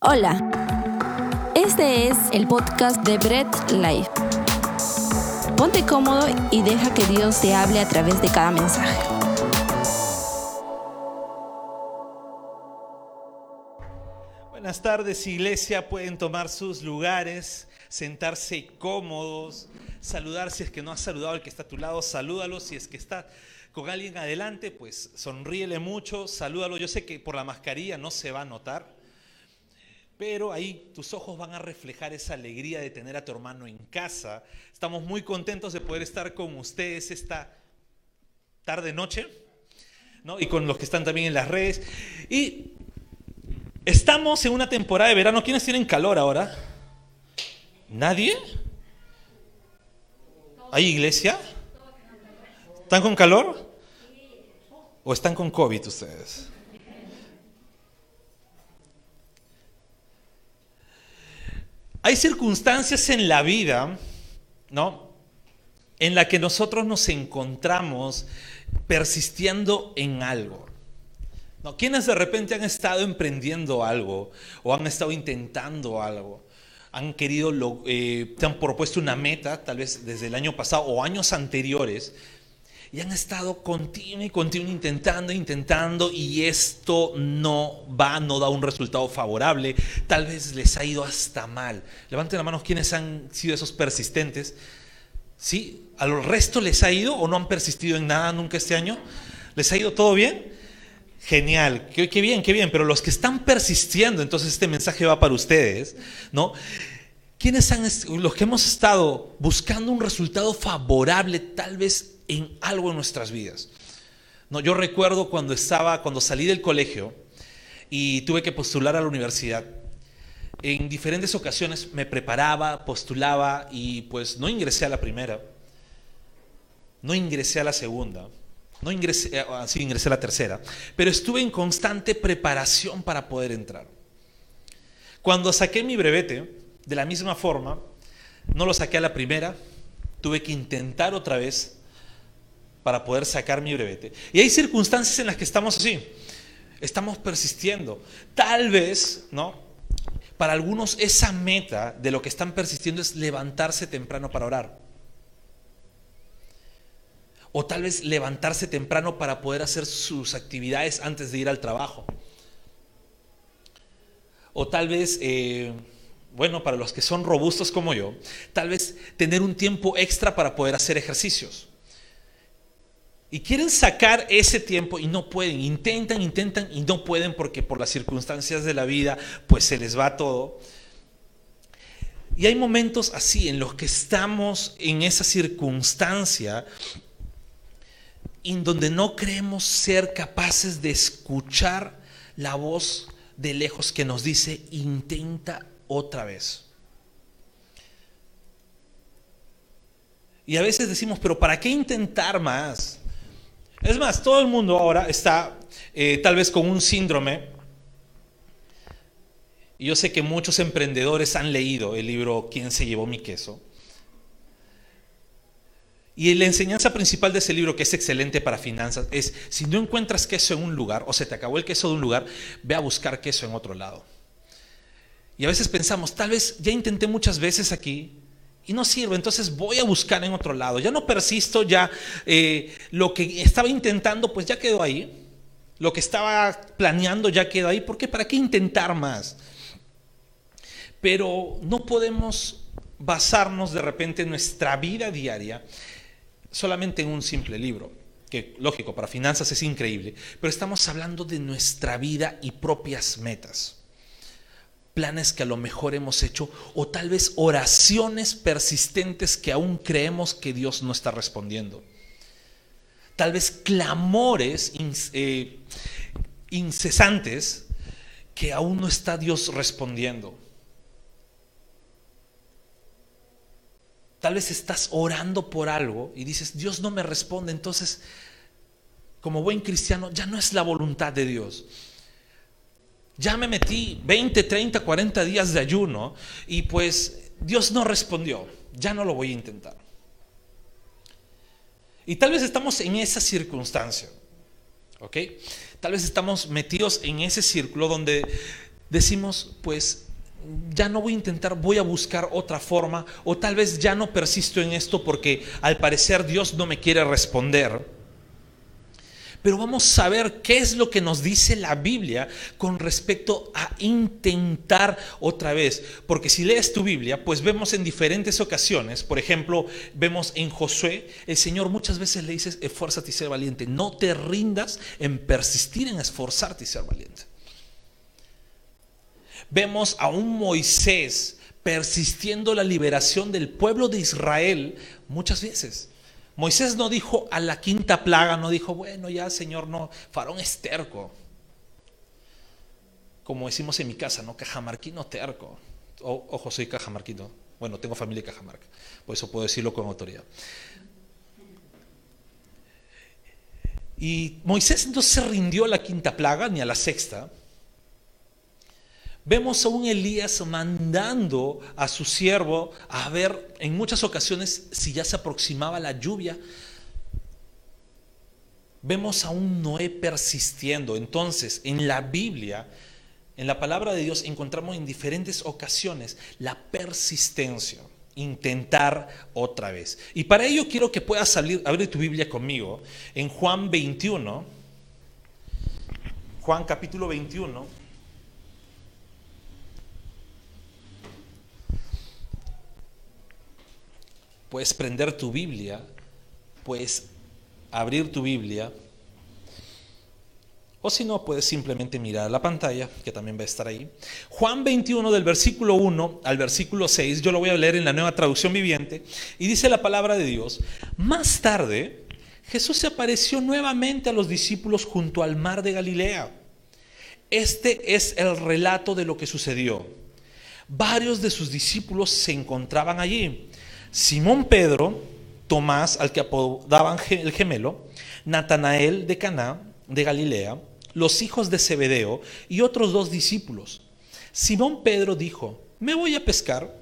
Hola, este es el podcast de Bread Life. Ponte cómodo y deja que Dios te hable a través de cada mensaje. Buenas tardes, iglesia. Pueden tomar sus lugares, sentarse cómodos, saludar si es que no has saludado al que está a tu lado, salúdalo. Si es que está con alguien adelante, pues sonríele mucho, salúdalo. Yo sé que por la mascarilla no se va a notar, pero ahí tus ojos van a reflejar esa alegría de tener a tu hermano en casa. Estamos muy contentos de poder estar con ustedes esta tarde noche, ¿no? Y con los que están también en las redes. Y estamos en una temporada de verano. ¿Quiénes tienen calor ahora? ¿Nadie? ¿Hay iglesia? ¿Están con calor? ¿O están con COVID ustedes? Hay circunstancias en la vida, ¿no? En la que nosotros nos encontramos persistiendo en algo. ¿No? ¿Quiénes de repente han estado emprendiendo algo o han estado intentando algo? Han querido, eh, han propuesto una meta, tal vez desde el año pasado o años anteriores, y han estado continuo y continuo intentando, intentando y esto no va, no da un resultado favorable. Tal vez les ha ido hasta mal. Levanten la mano quienes han sido esos persistentes. ¿Sí? ¿Al resto les ha ido o no han persistido en nada nunca este año? ¿Les ha ido todo bien? Genial, qué, qué bien, qué bien. Pero los que están persistiendo, entonces este mensaje va para ustedes, ¿no? ¿Quiénes han, los que hemos estado buscando un resultado favorable, tal vez en algo en nuestras vidas. No, yo recuerdo cuando estaba, cuando salí del colegio y tuve que postular a la universidad. En diferentes ocasiones me preparaba, postulaba y pues no ingresé a la primera, no ingresé a la segunda, no ingresé, eh, ingresé a la tercera, pero estuve en constante preparación para poder entrar. Cuando saqué mi brevete, de la misma forma, no lo saqué a la primera, tuve que intentar otra vez para poder sacar mi brevete. Y hay circunstancias en las que estamos así, estamos persistiendo. Tal vez, ¿no? Para algunos esa meta de lo que están persistiendo es levantarse temprano para orar. O tal vez levantarse temprano para poder hacer sus actividades antes de ir al trabajo. O tal vez, eh, bueno, para los que son robustos como yo, tal vez tener un tiempo extra para poder hacer ejercicios. Y quieren sacar ese tiempo y no pueden. Intentan, intentan y no pueden porque por las circunstancias de la vida pues se les va todo. Y hay momentos así en los que estamos en esa circunstancia en donde no creemos ser capaces de escuchar la voz de lejos que nos dice intenta otra vez. Y a veces decimos, pero ¿para qué intentar más? Es más, todo el mundo ahora está eh, tal vez con un síndrome. Y yo sé que muchos emprendedores han leído el libro ¿Quién se llevó mi queso? Y la enseñanza principal de ese libro, que es excelente para finanzas, es si no encuentras queso en un lugar o se te acabó el queso de un lugar, ve a buscar queso en otro lado. Y a veces pensamos, tal vez ya intenté muchas veces aquí, y no sirve, entonces voy a buscar en otro lado. Ya no persisto, ya eh, lo que estaba intentando, pues ya quedó ahí. Lo que estaba planeando ya quedó ahí. ¿Por qué? ¿Para qué intentar más? Pero no podemos basarnos de repente en nuestra vida diaria solamente en un simple libro, que lógico, para finanzas es increíble, pero estamos hablando de nuestra vida y propias metas planes que a lo mejor hemos hecho o tal vez oraciones persistentes que aún creemos que Dios no está respondiendo. Tal vez clamores eh, incesantes que aún no está Dios respondiendo. Tal vez estás orando por algo y dices, Dios no me responde, entonces, como buen cristiano, ya no es la voluntad de Dios ya me metí 20, 30, 40 días de ayuno y pues Dios no respondió. Ya no lo voy a intentar. Y tal vez estamos en esa circunstancia. ¿Ok? Tal vez estamos metidos en ese círculo donde decimos, pues ya no voy a intentar, voy a buscar otra forma, o tal vez ya no persisto en esto porque al parecer Dios no me quiere responder. Pero vamos a ver qué es lo que nos dice la Biblia con respecto a intentar otra vez. Porque si lees tu Biblia, pues vemos en diferentes ocasiones, por ejemplo, vemos en Josué, el Señor muchas veces le dice, esfuérzate y ser valiente. No te rindas en persistir en esforzarte y ser valiente. Vemos a un Moisés persistiendo la liberación del pueblo de Israel muchas veces. Moisés no dijo a la quinta plaga, no dijo, bueno, ya Señor, no, farón es terco. Como decimos en mi casa, ¿no? Cajamarquino terco. ojo, soy cajamarquino. Bueno, tengo familia Cajamarca, por eso puedo decirlo con autoridad. Y Moisés entonces se rindió a la quinta plaga, ni a la sexta, Vemos a un Elías mandando a su siervo a ver en muchas ocasiones si ya se aproximaba la lluvia. Vemos a un Noé persistiendo. Entonces, en la Biblia, en la palabra de Dios, encontramos en diferentes ocasiones la persistencia, intentar otra vez. Y para ello quiero que puedas abrir, abrir tu Biblia conmigo en Juan 21, Juan capítulo 21. Puedes prender tu Biblia, puedes abrir tu Biblia, o si no, puedes simplemente mirar la pantalla, que también va a estar ahí. Juan 21 del versículo 1 al versículo 6, yo lo voy a leer en la nueva traducción viviente, y dice la palabra de Dios, más tarde Jesús se apareció nuevamente a los discípulos junto al mar de Galilea. Este es el relato de lo que sucedió. Varios de sus discípulos se encontraban allí. Simón Pedro, Tomás, al que apodaban el gemelo, Natanael de Caná, de Galilea, los hijos de Zebedeo y otros dos discípulos. Simón Pedro dijo, me voy a pescar.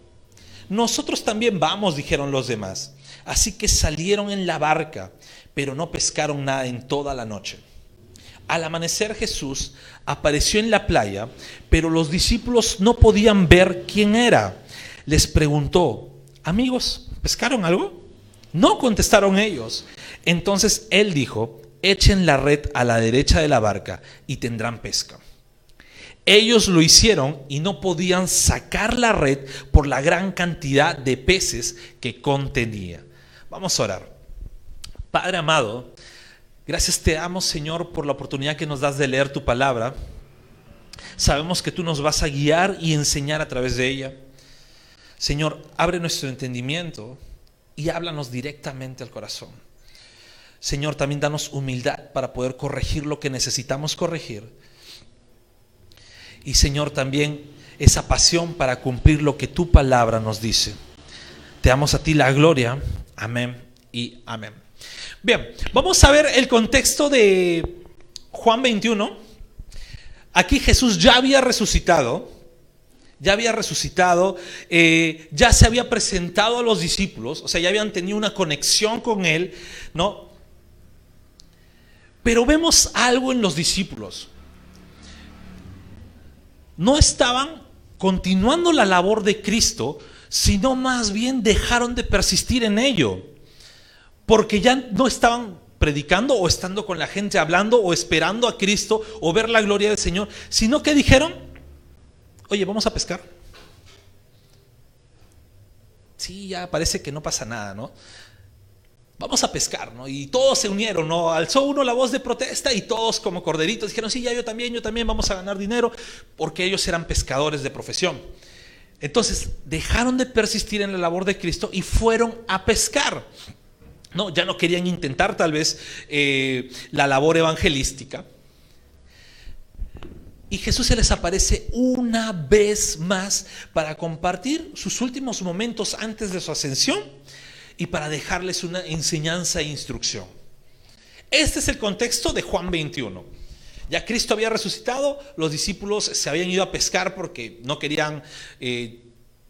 Nosotros también vamos, dijeron los demás. Así que salieron en la barca, pero no pescaron nada en toda la noche. Al amanecer Jesús apareció en la playa, pero los discípulos no podían ver quién era. Les preguntó, amigos, ¿pescaron algo? No contestaron ellos. Entonces él dijo, echen la red a la derecha de la barca y tendrán pesca. Ellos lo hicieron y no podían sacar la red por la gran cantidad de peces que contenía. Vamos a orar. Padre amado, gracias te amo Señor por la oportunidad que nos das de leer tu palabra. Sabemos que tú nos vas a guiar y enseñar a través de ella. Señor, abre nuestro entendimiento y háblanos directamente al corazón. Señor, también danos humildad para poder corregir lo que necesitamos corregir. Y Señor, también esa pasión para cumplir lo que tu palabra nos dice. Te damos a ti la gloria. Amén y amén. Bien, vamos a ver el contexto de Juan 21. Aquí Jesús ya había resucitado ya había resucitado, eh, ya se había presentado a los discípulos, o sea, ya habían tenido una conexión con él, ¿no? Pero vemos algo en los discípulos. No estaban continuando la labor de Cristo, sino más bien dejaron de persistir en ello, porque ya no estaban predicando o estando con la gente hablando o esperando a Cristo o ver la gloria del Señor, sino que dijeron, oye, vamos a pescar. Sí, ya parece que no pasa nada, ¿no? Vamos a pescar, ¿no? Y todos se unieron, ¿no? Alzó uno la voz de protesta y todos como corderitos dijeron, sí, ya yo también, yo también vamos a ganar dinero, porque ellos eran pescadores de profesión. Entonces, dejaron de persistir en la labor de Cristo y fueron a pescar. No, ya no querían intentar tal vez eh, la labor evangelística, y Jesús se les aparece una vez más para compartir sus últimos momentos antes de su ascensión y para dejarles una enseñanza e instrucción. Este es el contexto de Juan 21. Ya Cristo había resucitado, los discípulos se habían ido a pescar porque no querían, eh,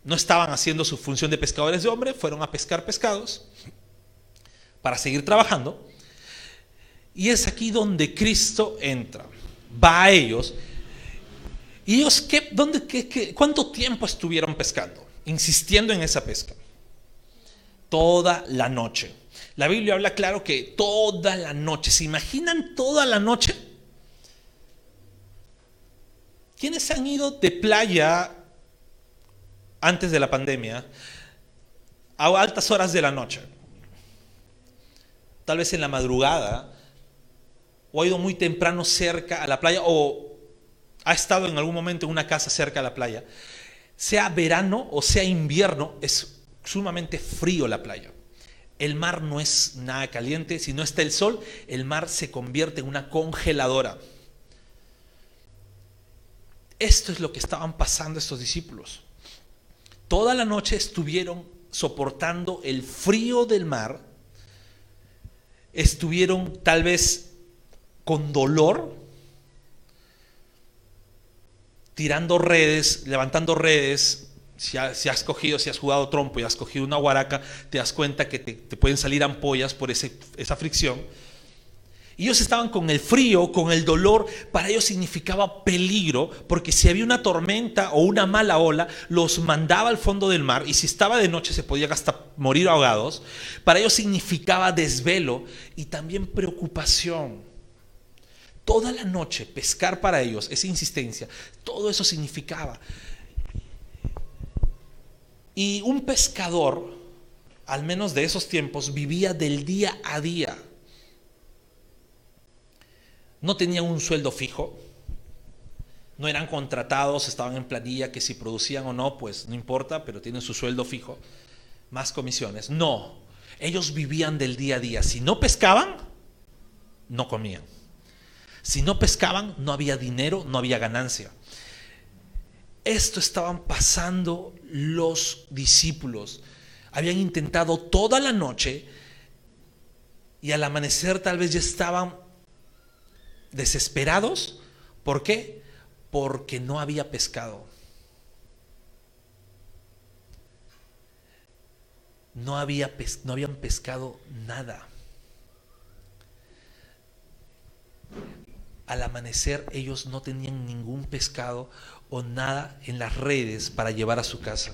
no estaban haciendo su función de pescadores de hombre, fueron a pescar pescados para seguir trabajando. Y es aquí donde Cristo entra, va a ellos ¿Y ellos qué, dónde, qué, cuánto tiempo estuvieron pescando? Insistiendo en esa pesca. Toda la noche. La Biblia habla claro que toda la noche. ¿Se imaginan toda la noche? ¿Quiénes han ido de playa antes de la pandemia a altas horas de la noche? Tal vez en la madrugada, o ha ido muy temprano cerca a la playa, o ha estado en algún momento en una casa cerca a la playa. Sea verano o sea invierno, es sumamente frío la playa. El mar no es nada caliente, si no está el sol, el mar se convierte en una congeladora. Esto es lo que estaban pasando estos discípulos. Toda la noche estuvieron soportando el frío del mar, estuvieron tal vez con dolor, tirando redes, levantando redes. Si, has cogido, si has jugado trompo y has cogido una guaraca, te das cuenta que te, pueden salir ampollas por esa fricción ellos estaban con el frío, con el dolor, para ellos significaba peligro, porque si había una tormenta o una mala ola, los mandaba al fondo del mar, y si estaba de noche se podían hasta morir ahogados. Para ellos significaba desvelo y también preocupación. Toda la noche pescar para ellos, esa insistencia, todo eso significaba. Y un pescador, al menos de esos tiempos, vivía del día a día no tenían un sueldo fijo, no eran contratados, estaban en planilla que si producían o no, pues no importa, pero tienen su sueldo fijo, más comisiones. No, ellos vivían del día a día. Si no pescaban, no comían. Si no pescaban, no había dinero, no había ganancia. Esto estaban pasando los discípulos. Habían intentado toda la noche y al amanecer tal vez ya estaban desesperados. ¿Por qué? Porque no había pescado. No, había no habían pescado nada. Al amanecer ellos no tenían ningún pescado o nada en las redes para llevar a su casa.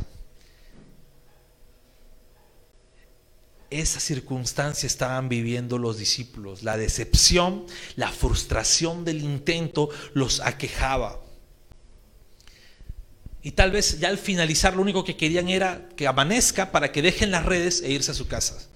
esa circunstancia estaban viviendo los discípulos. La decepción, la frustración del intento los aquejaba. Y tal vez ya al finalizar lo único que querían era que amanezca para que dejen las redes e irse a su casa.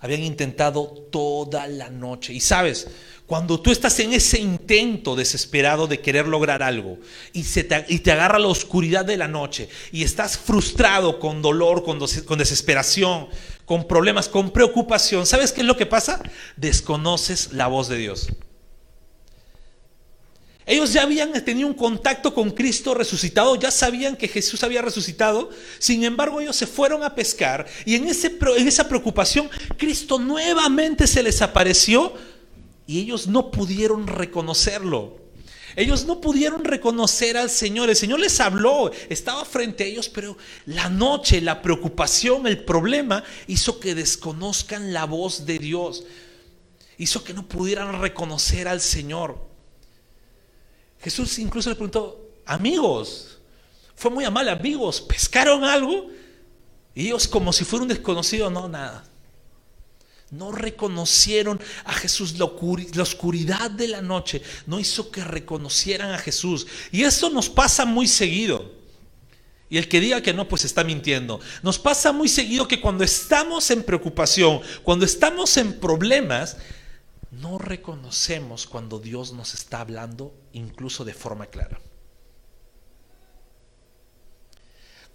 Habían intentado toda la noche. Y sabes, cuando tú estás en ese intento desesperado de querer lograr algo y, se te, y te agarra la oscuridad de la noche y estás frustrado con dolor, con, con desesperación, con problemas, con preocupación, ¿sabes qué es lo que pasa? Desconoces la voz de Dios. Ellos ya habían tenido un contacto con Cristo resucitado, ya sabían que Jesús había resucitado, sin embargo ellos se fueron a pescar y en, ese, en esa preocupación Cristo nuevamente se les apareció y ellos no pudieron reconocerlo. Ellos no pudieron reconocer al Señor. El Señor les habló, estaba frente a ellos, pero la noche, la preocupación, el problema hizo que desconozcan la voz de Dios. Hizo que no pudieran reconocer al Señor. Jesús incluso le preguntó, amigos, fue muy amable, amigos, ¿pescaron algo? Y ellos como si fuera un desconocido, no, nada. No reconocieron a Jesús. La oscuridad de la noche no hizo que reconocieran a Jesús. Y esto nos pasa muy seguido. Y el que diga que no, pues está mintiendo. Nos pasa muy seguido que cuando estamos en preocupación, cuando estamos en problemas, no reconocemos cuando Dios nos está hablando incluso de forma clara.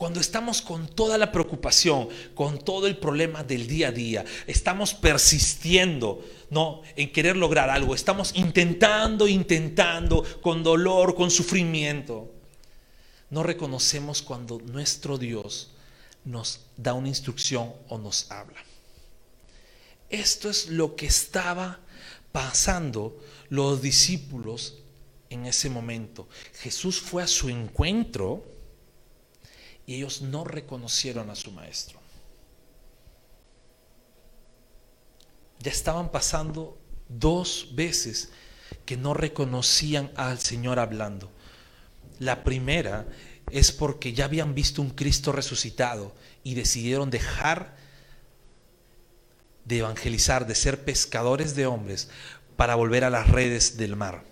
Cuando estamos con toda la preocupación, con todo el problema del día a día, estamos persistiendo, ¿no? en querer lograr algo, estamos intentando, intentando con dolor, con sufrimiento. No reconocemos cuando nuestro Dios nos da una instrucción o nos habla. Esto es lo que estaba pasando los discípulos en ese momento. Jesús fue a su encuentro y ellos no reconocieron a su maestro. Ya estaban pasando dos veces que no reconocían al Señor hablando. La primera es porque ya habían visto un Cristo resucitado y decidieron dejar de evangelizar, de ser pescadores de hombres, para volver a las redes del mar.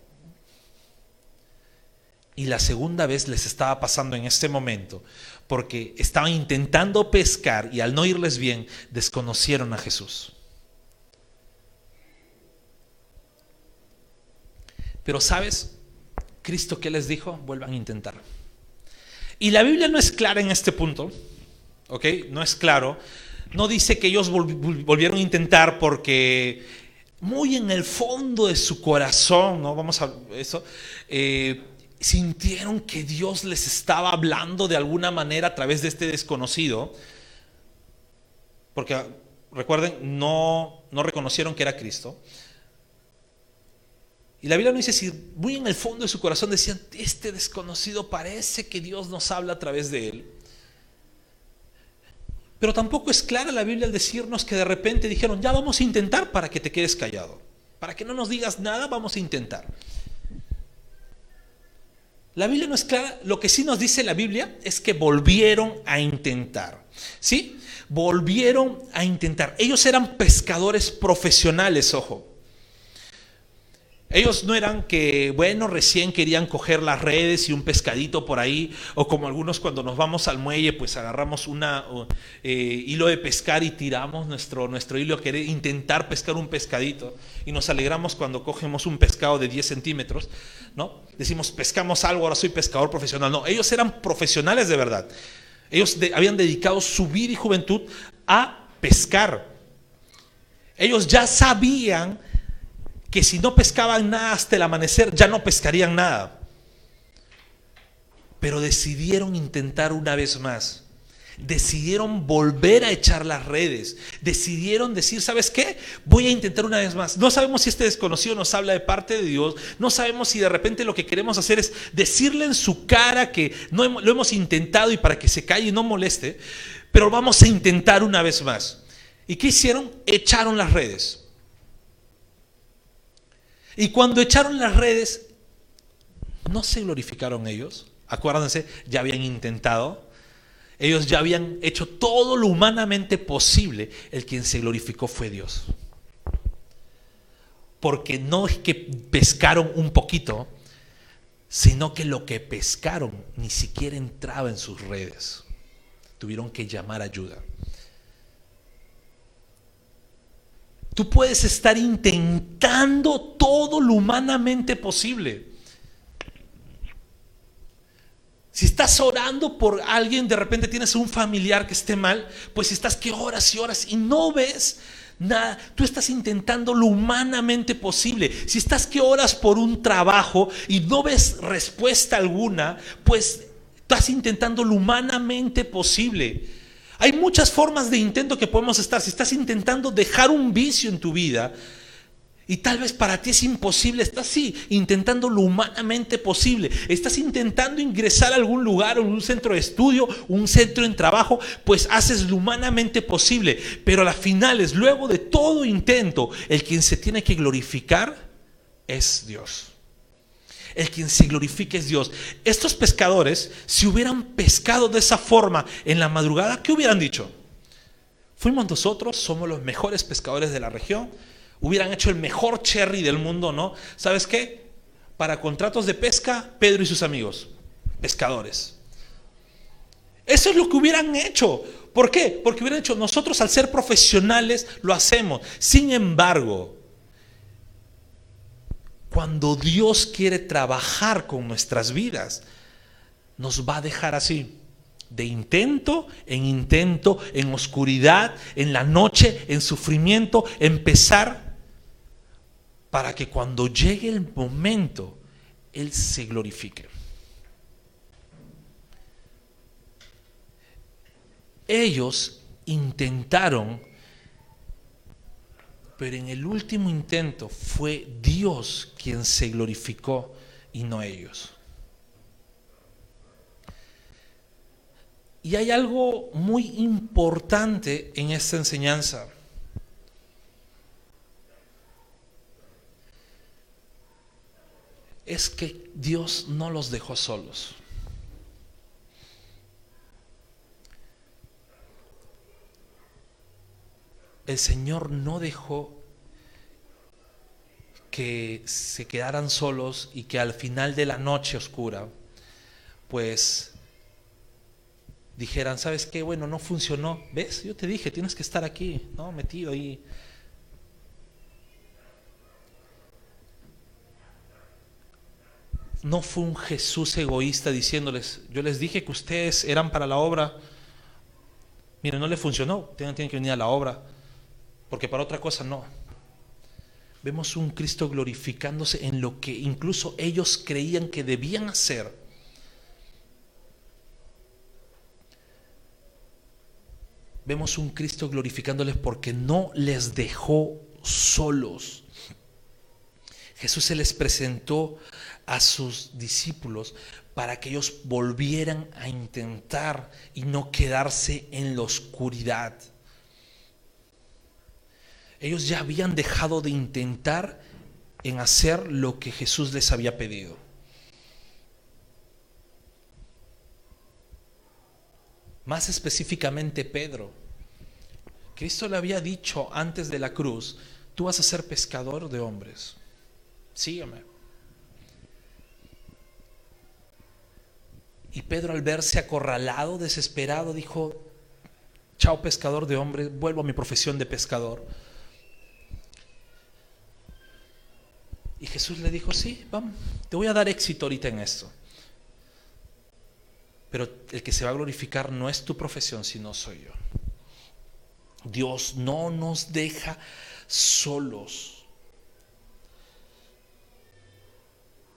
Y la segunda vez les estaba pasando en este momento, porque estaban intentando pescar y al no irles bien, desconocieron a Jesús. Pero sabes, Cristo que les dijo, vuelvan a intentar. Y la Biblia no es clara en este punto, ¿ok? No es claro. No dice que ellos volvieron a intentar porque muy en el fondo de su corazón, ¿no? Vamos a eso. Eh, sintieron que Dios les estaba hablando de alguna manera a través de este desconocido, porque recuerden, no, no reconocieron que era Cristo. Y la Biblia no dice si muy en el fondo de su corazón decían, este desconocido parece que Dios nos habla a través de él. Pero tampoco es clara la Biblia al decirnos que de repente dijeron, ya vamos a intentar para que te quedes callado. Para que no nos digas nada, vamos a intentar. La Biblia no es clara, lo que sí nos dice la Biblia es que volvieron a intentar. ¿Sí? Volvieron a intentar. Ellos eran pescadores profesionales, ojo. Ellos no eran que, bueno, recién querían coger las redes y un pescadito por ahí, o como algunos cuando nos vamos al muelle, pues agarramos un eh, hilo de pescar y tiramos nuestro, nuestro hilo, querer intentar pescar un pescadito, y nos alegramos cuando cogemos un pescado de 10 centímetros, ¿no? Decimos, pescamos algo, ahora soy pescador profesional. No, ellos eran profesionales de verdad. Ellos habían dedicado su vida y juventud a pescar. Ellos ya sabían que si no pescaban nada hasta el amanecer, ya no pescarían nada. Pero decidieron intentar una vez más. Decidieron volver a echar las redes. Decidieron decir, ¿sabes qué? Voy a intentar una vez más. No sabemos si este desconocido nos habla de parte de Dios. No sabemos si de repente lo que queremos hacer es decirle en su cara que no lo hemos intentado y para que se calle y no moleste. Pero vamos a intentar una vez más. ¿Y qué hicieron? Echaron las redes. Y cuando echaron las redes, no se glorificaron ellos. Acuérdense, ya habían intentado. Ellos ya habían hecho todo lo humanamente posible. El quien se glorificó fue Dios. Porque no es que pescaron un poquito, sino que lo que pescaron ni siquiera entraba en sus redes. Tuvieron que llamar ayuda. Tú puedes estar intentando todo lo humanamente posible. Si estás orando por alguien, de repente tienes un familiar que esté mal, pues estás que horas y horas y no ves nada. Tú estás intentando lo humanamente posible. Si estás que horas por un trabajo y no ves respuesta alguna, pues estás intentando lo humanamente posible. Hay muchas formas de intento que podemos estar. Si estás intentando dejar un vicio en tu vida y tal vez para ti es imposible, estás sí intentando lo humanamente posible. Estás intentando ingresar a algún lugar, a un centro de estudio, un centro en trabajo, pues haces lo humanamente posible. Pero a las finales, luego de todo intento, el quien se tiene que glorificar es Dios el quien se glorifique es Dios. Estos pescadores, si hubieran pescado de esa forma en la madrugada, ¿qué hubieran dicho? Fuimos nosotros, somos los mejores pescadores de la región, hubieran hecho el mejor cherry del mundo, ¿no? ¿Sabes qué? Para contratos de pesca, Pedro y sus amigos, pescadores. Eso es lo que hubieran hecho. ¿Por qué? Porque hubieran hecho, nosotros al ser profesionales lo hacemos. Sin embargo, cuando Dios quiere trabajar con nuestras vidas, nos va a dejar así, de intento en intento, en oscuridad, en la noche, en sufrimiento, empezar para que cuando llegue el momento, Él se glorifique. Ellos intentaron pero en el último intento fue Dios quien se glorificó y no ellos. Y hay algo muy importante en esta enseñanza. es que Dios no los dejó solos. El Señor no dejó que se quedaran solos y que al final de la noche oscura, pues dijeran, ¿sabes qué? Bueno, no funcionó. ¿Ves? Yo te dije, tienes que estar aquí, ¿no? Metido ahí. No fue un Jesús egoísta diciéndoles, yo les dije que ustedes eran para la obra. Miren, no le funcionó, tienen, tienen que venir a la obra, porque para otra cosa no. Vemos un Cristo glorificándose en lo que incluso ellos creían que debían hacer. Vemos un Cristo glorificándoles porque no les dejó solos. Jesús se les presentó a sus discípulos para que ellos volvieran a intentar y no quedarse en la oscuridad. Ellos ya habían dejado de intentar en hacer lo que Jesús les había pedido. Más específicamente Pedro. Cristo le había dicho antes de la cruz, tú vas a ser pescador de hombres. Sígueme. Y Pedro al verse acorralado, desesperado, dijo, chao pescador de hombres, vuelvo a mi profesión de pescador. Y Jesús le dijo, sí, vamos, te voy a dar éxito ahorita en esto. Pero el que se va a glorificar no es tu profesión, sino soy yo. Dios no nos deja solos.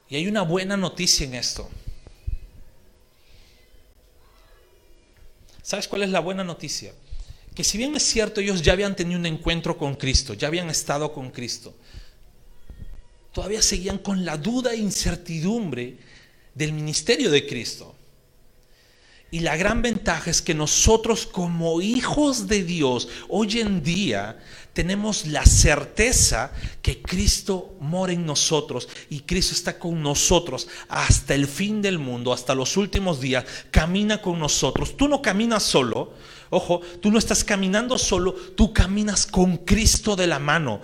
Y hay una buena noticia en esto. ¿Sabes cuál es la buena noticia? Que si bien es cierto, ellos ya habían tenido un encuentro con Cristo, ya habían estado con Cristo, todavía seguían con la duda e incertidumbre del ministerio de Cristo. Y la gran ventaja es que nosotros como hijos de Dios hoy en día tenemos la certeza que Cristo mora en nosotros y Cristo está con nosotros hasta el fin del mundo, hasta los últimos días, camina con nosotros. Tú no caminas solo, ojo, tú no estás caminando solo, tú caminas con Cristo de la mano.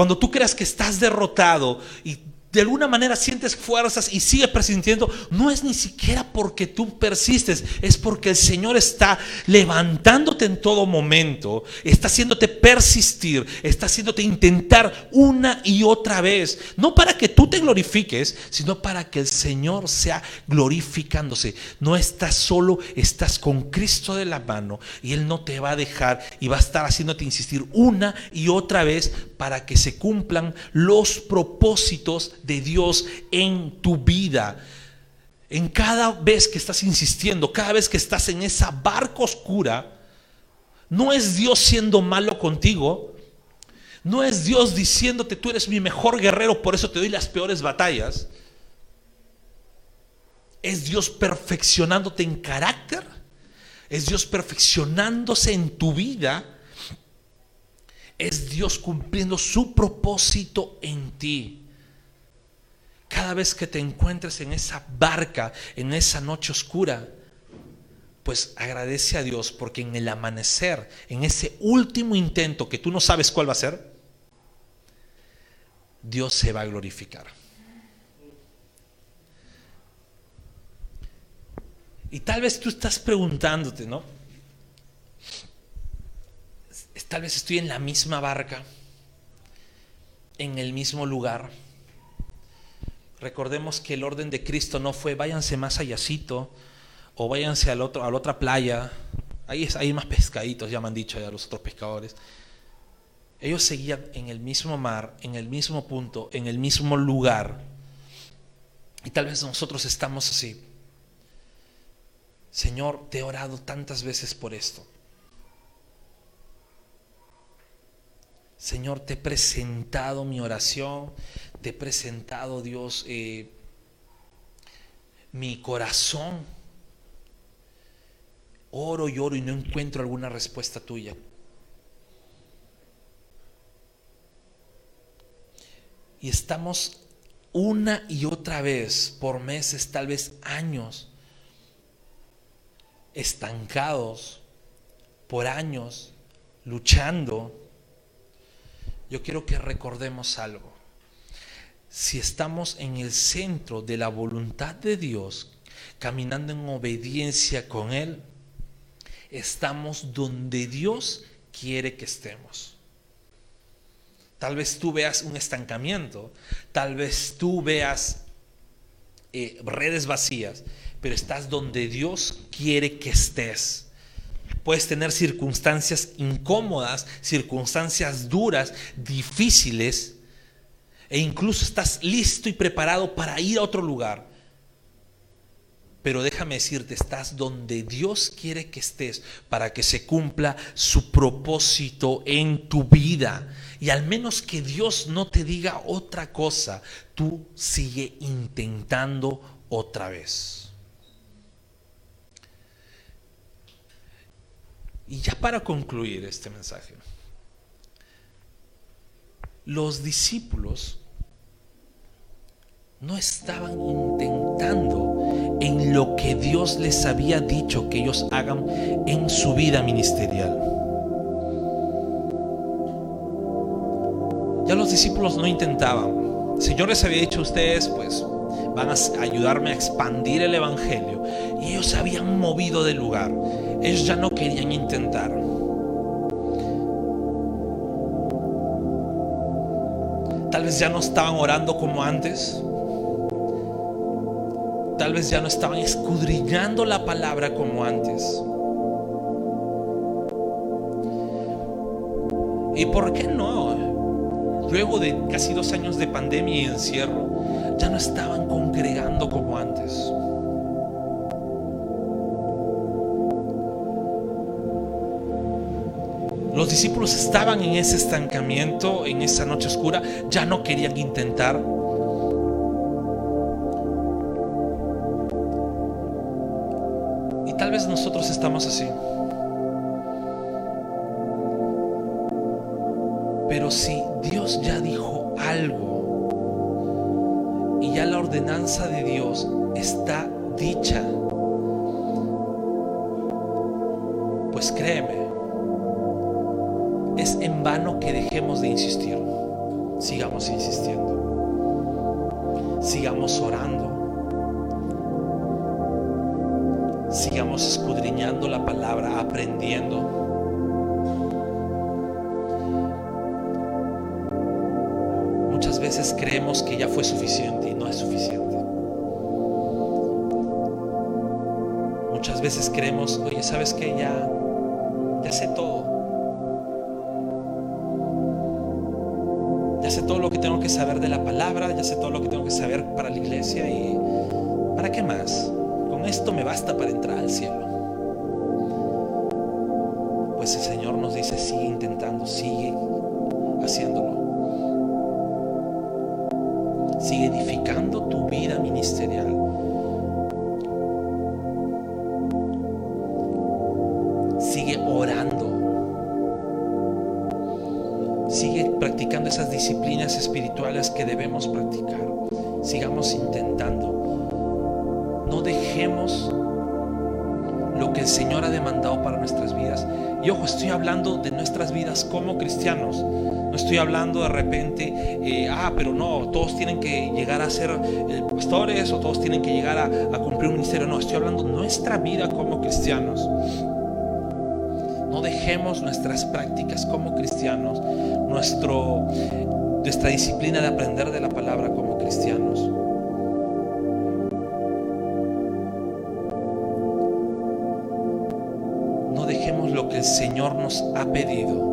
Cuando tú creas que estás derrotado y de alguna manera sientes fuerzas y sigues persistiendo, no es ni siquiera porque tú persistes, es porque el Señor está levantándote en todo momento, está haciéndote persistir, está haciéndote intentar una y otra vez, no para que tú te glorifiques, sino para que el Señor sea glorificándose. No estás solo, estás con Cristo de la mano y Él no te va a dejar y va a estar haciéndote insistir una y otra vez para que se cumplan los propósitos de Dios en tu vida. En cada vez que estás insistiendo, cada vez que estás en esa barca oscura, no es Dios siendo malo contigo, no es Dios diciéndote tú eres mi mejor guerrero, por eso te doy las peores batallas. Es Dios perfeccionándote en carácter, es Dios perfeccionándose en tu vida, es Dios cumpliendo su propósito en ti cada vez que te encuentres en esa barca, en esa noche oscura, pues agradece a Dios porque en el amanecer, en ese último intento que tú no sabes cuál va a ser, Dios se va a glorificar. Y tal vez tú estás preguntándote, ¿no? Tal vez estoy en la misma barca, en el mismo lugar Recordemos que el orden de Cristo no fue váyanse más allácito o váyanse al otro, a la otra playa. Ahí hay más pescaditos, ya me han dicho ya los otros pescadores. Ellos seguían en el mismo mar, en el mismo punto, en el mismo lugar. Y tal vez nosotros estamos así. Señor, te he orado tantas veces por esto. Señor, te he presentado mi oración, te he presentado, Dios, eh, mi corazón. Oro y oro y no encuentro alguna respuesta tuya. Y estamos una y otra vez, por meses, tal vez años, estancados, por años, luchando, yo quiero que recordemos algo. Si estamos en el centro de la voluntad de Dios, caminando en obediencia con Él, estamos donde Dios quiere que estemos. Tal vez tú veas un estancamiento, tal vez tú veas eh, redes vacías, pero estás donde Dios quiere que estés. Puedes tener circunstancias incómodas, circunstancias duras, difíciles, e incluso estás listo y preparado para ir a otro lugar. Pero déjame decirte, estás donde Dios quiere que estés para que se cumpla su propósito en tu vida. Y al menos que Dios no te diga otra cosa, tú sigue intentando otra vez. Y ya para concluir este mensaje, los discípulos no estaban intentando en lo que Dios les había dicho que ellos hagan en su vida ministerial. Ya los discípulos no intentaban. El Señor les había dicho a ustedes, pues van a ayudarme a expandir el Evangelio. Y ellos se habían movido del lugar. Ellos ya no querían intentar. Tal vez ya no estaban orando como antes. Tal vez ya no estaban escudriñando la palabra como antes. ¿Y por qué no? Luego de casi dos años de pandemia y encierro, ya no estaban congregando como antes. Los discípulos estaban en ese estancamiento, en esa noche oscura, ya no querían intentar. Y tal vez nosotros estamos así. Sigamos escudriñando la palabra, aprendiendo. Muchas veces creemos que ya fue suficiente y no es suficiente. Muchas veces creemos, oye, ¿sabes que Ya, ya sé todo. Ya sé todo lo que tengo que saber de la palabra, ya sé todo lo que tengo que saber para la iglesia y ¿para qué más? Con esto me basta para entrar al cielo. Como cristianos. No estoy hablando de repente, eh, ah, pero no, todos tienen que llegar a ser eh, pastores o todos tienen que llegar a, cumplir un ministerio. No, estoy hablando de nuestra vida como cristianos. No dejemos nuestras prácticas como cristianos, nuestro, nuestra disciplina de aprender de la palabra como cristianos. No dejemos lo que el Señor nos ha pedido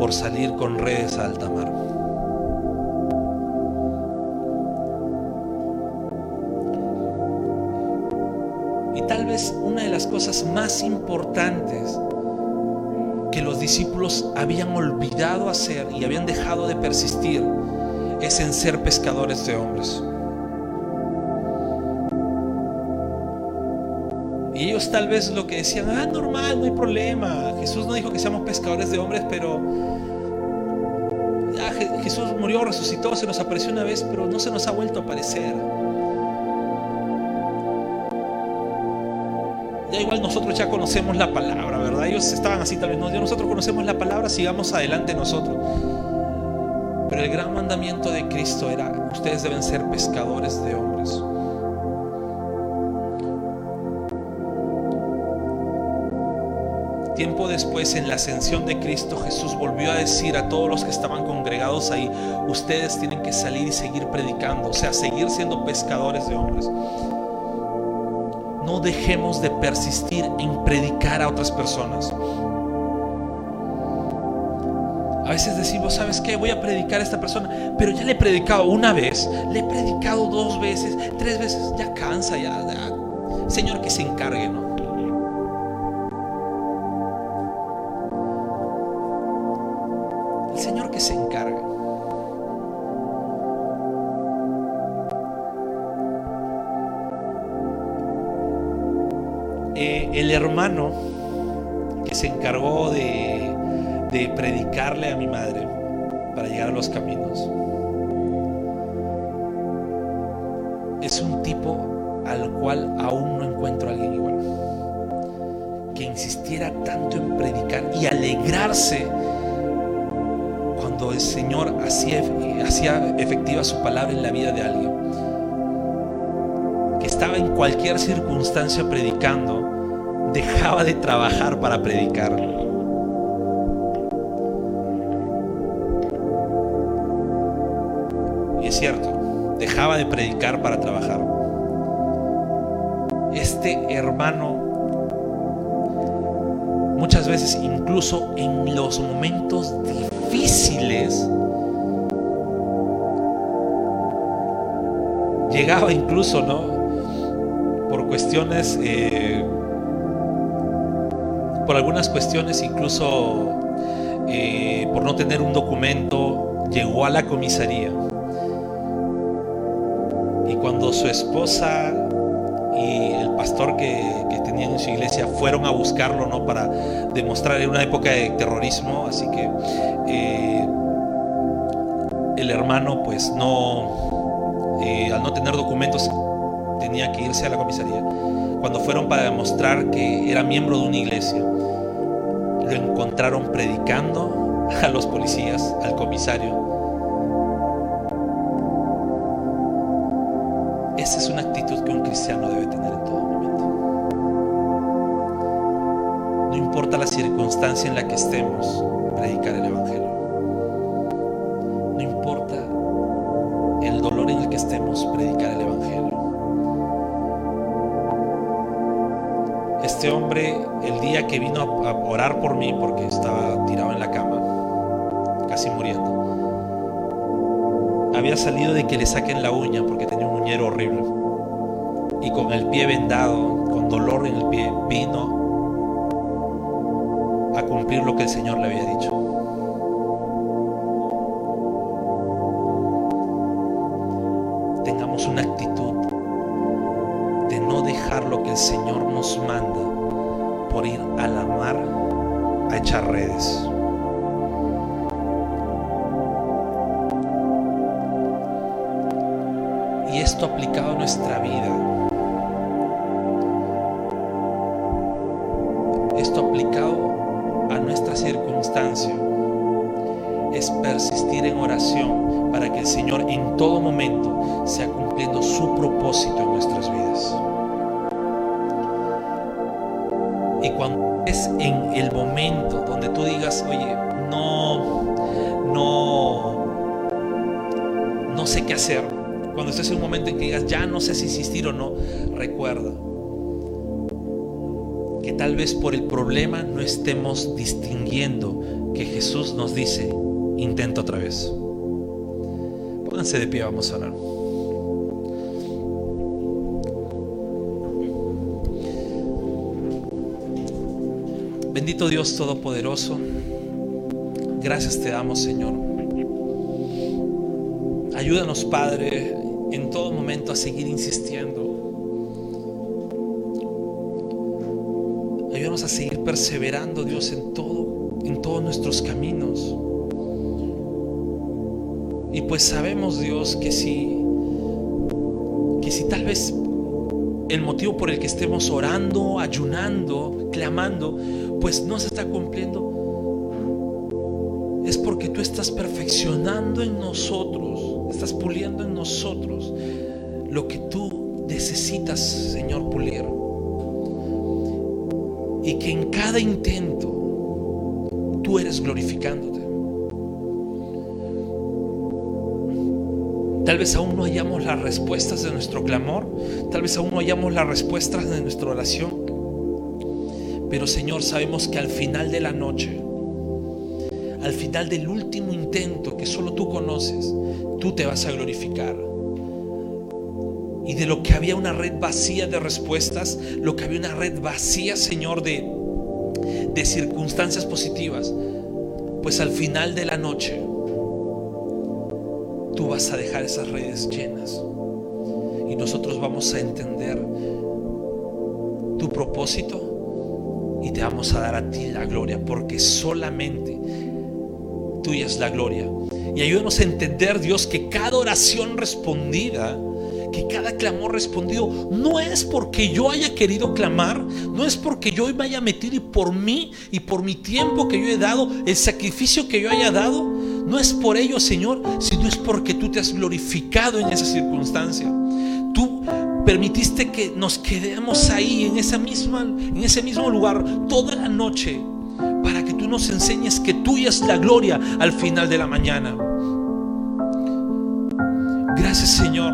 por salir con redes a alta mar. Y tal vez una de las cosas más importantes que los discípulos habían olvidado hacer y habían dejado de persistir es en ser pescadores de hombres. Y ellos tal vez lo que decían, ah, normal, no hay problema. Jesús no dijo que seamos pescadores de hombres, pero Jesús murió, resucitó, se nos apareció una vez, pero no se nos ha vuelto a aparecer. Ya igual nosotros ya conocemos la palabra, ¿verdad? Ellos estaban así tal vez, no, nosotros conocemos la palabra, sigamos adelante nosotros. Pero el gran mandamiento de Cristo era, ustedes deben ser pescadores de hombres. Tiempo después, en la ascensión de Cristo, Jesús volvió a decir a todos los que estaban congregados ahí, ustedes tienen que salir y seguir predicando, o sea, seguir siendo pescadores de hombres. No dejemos de persistir en predicar a otras personas. A veces decimos, ¿sabes qué? Voy a predicar a esta persona, pero ya le he predicado una vez, le he predicado dos veces, tres veces, ya cansa, ya. Señor, que se encargue, ¿no? Cuando el Señor hacía efectiva su palabra en la vida de alguien. Que estaba en cualquier circunstancia predicando, dejaba de trabajar para predicar. Y es cierto, dejaba de predicar para trabajar. Este hermano muchas veces incluso en los momentos difíciles llegaba incluso, ¿no? Por cuestiones, eh, por algunas cuestiones incluso eh, por no tener un documento, llegó a la comisaría. Y cuando su esposa y el pastor que, tenían en su iglesia fueron a buscarlo, ¿no? Para demostrar en una época de terrorismo, así que eh, el hermano, pues no, eh, al no tener documentos, tenía que irse a la comisaría. Cuando fueron para demostrar que era miembro de una iglesia, lo encontraron predicando a los policías, al comisario. Esa es una actitud que un cristiano debe tener en todo importa la circunstancia en la que estemos, predicar el Evangelio. No importa el dolor en el que estemos, predicar el Evangelio. Este hombre, el día que vino a orar por mí, porque estaba tirado en la cama, casi muriendo, había salido de que le saquen la uña porque tenía un uñero horrible. Y con el pie vendado, con dolor en el pie, vino lo que el Señor le había dicho. Es persistir en oración para que el Señor en todo momento sea cumpliendo su propósito en nuestras vidas. Y cuando es en el momento donde tú digas, oye, no, no, no sé qué hacer, cuando estés en un momento en que digas, ya no sé si insistir o no, recuerda que tal vez por el problema no estemos distinguiendo que Jesús nos dice, intenta otra vez. Pónganse de pie, vamos a orar. Bendito Dios Todopoderoso, gracias te damos Señor. Ayúdanos Padre en todo momento a seguir insistiendo. Ayúdanos a seguir perseverando Dios en todo, en todos nuestros caminos. Y pues sabemos, Dios, que si, que si tal vez el motivo por el que estemos orando, ayunando, clamando, pues no se está cumpliendo, es porque tú estás perfeccionando en nosotros, estás puliendo en nosotros lo que tú necesitas, Señor, pulir. Y que en cada intento tú eres glorificándote. Tal vez aún no hayamos las respuestas de nuestro clamor, tal vez aún no hayamos las respuestas de nuestra oración, pero Señor, sabemos que al final de la noche, al final del último intento que solo tú conoces, tú te vas a glorificar. Y de lo que había una red vacía de respuestas, lo que había una red vacía, Señor, de, de circunstancias positivas, pues al final de la noche, tú vas a dejar esas redes llenas. Y nosotros vamos a entender tu propósito y te vamos a dar a ti la gloria, porque solamente tuya es la gloria. Y ayúdanos a entender, Dios, que cada oración respondida, que cada clamor respondido, no es porque yo haya querido clamar, no es porque yo me vaya metido y por mí y por mi tiempo que yo he dado, el sacrificio que yo haya dado, no es por ello, Señor, sino es porque tú te has glorificado en esa circunstancia. Tú permitiste que nos quedemos ahí en en ese mismo lugar toda la noche para que tú nos enseñes que tuya es la gloria al final de la mañana. Gracias Señor,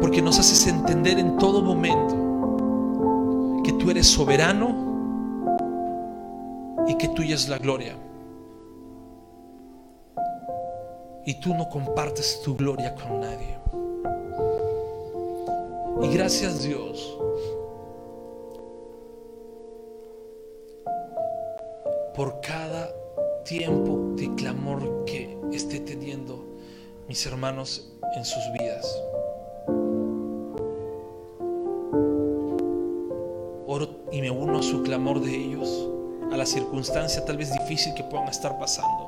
porque nos haces entender en todo momento que tú eres soberano y que tuya es la gloria. Y tú no compartes tu gloria con nadie. Y gracias Dios por cada tiempo de clamor que esté teniendo mis hermanos en sus vidas. Oro y me uno a su clamor de ellos, a la circunstancia tal vez difícil que puedan estar pasando.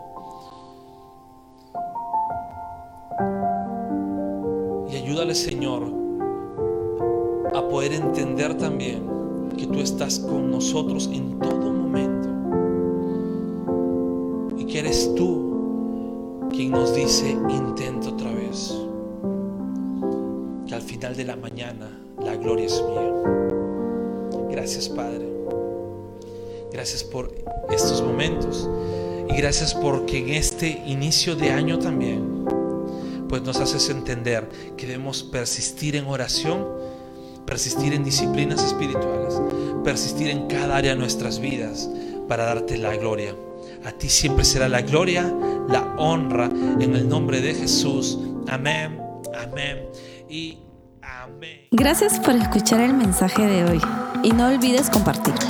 Ayúdale, Señor, a poder entender también que tú estás con nosotros en todo que eres tú quien nos dice intento otra vez. Que al final de la mañana la gloria es mía. Gracias Padre. Gracias por estos momentos. Y gracias porque en este inicio de año también, pues nos haces entender que debemos persistir en oración, persistir en disciplinas espirituales, persistir en cada área de nuestras vidas para darte la gloria. A ti siempre será la gloria, la honra en el nombre de Jesús. Amén, amén y amén. Gracias por escuchar el mensaje de hoy y no olvides compartirlo.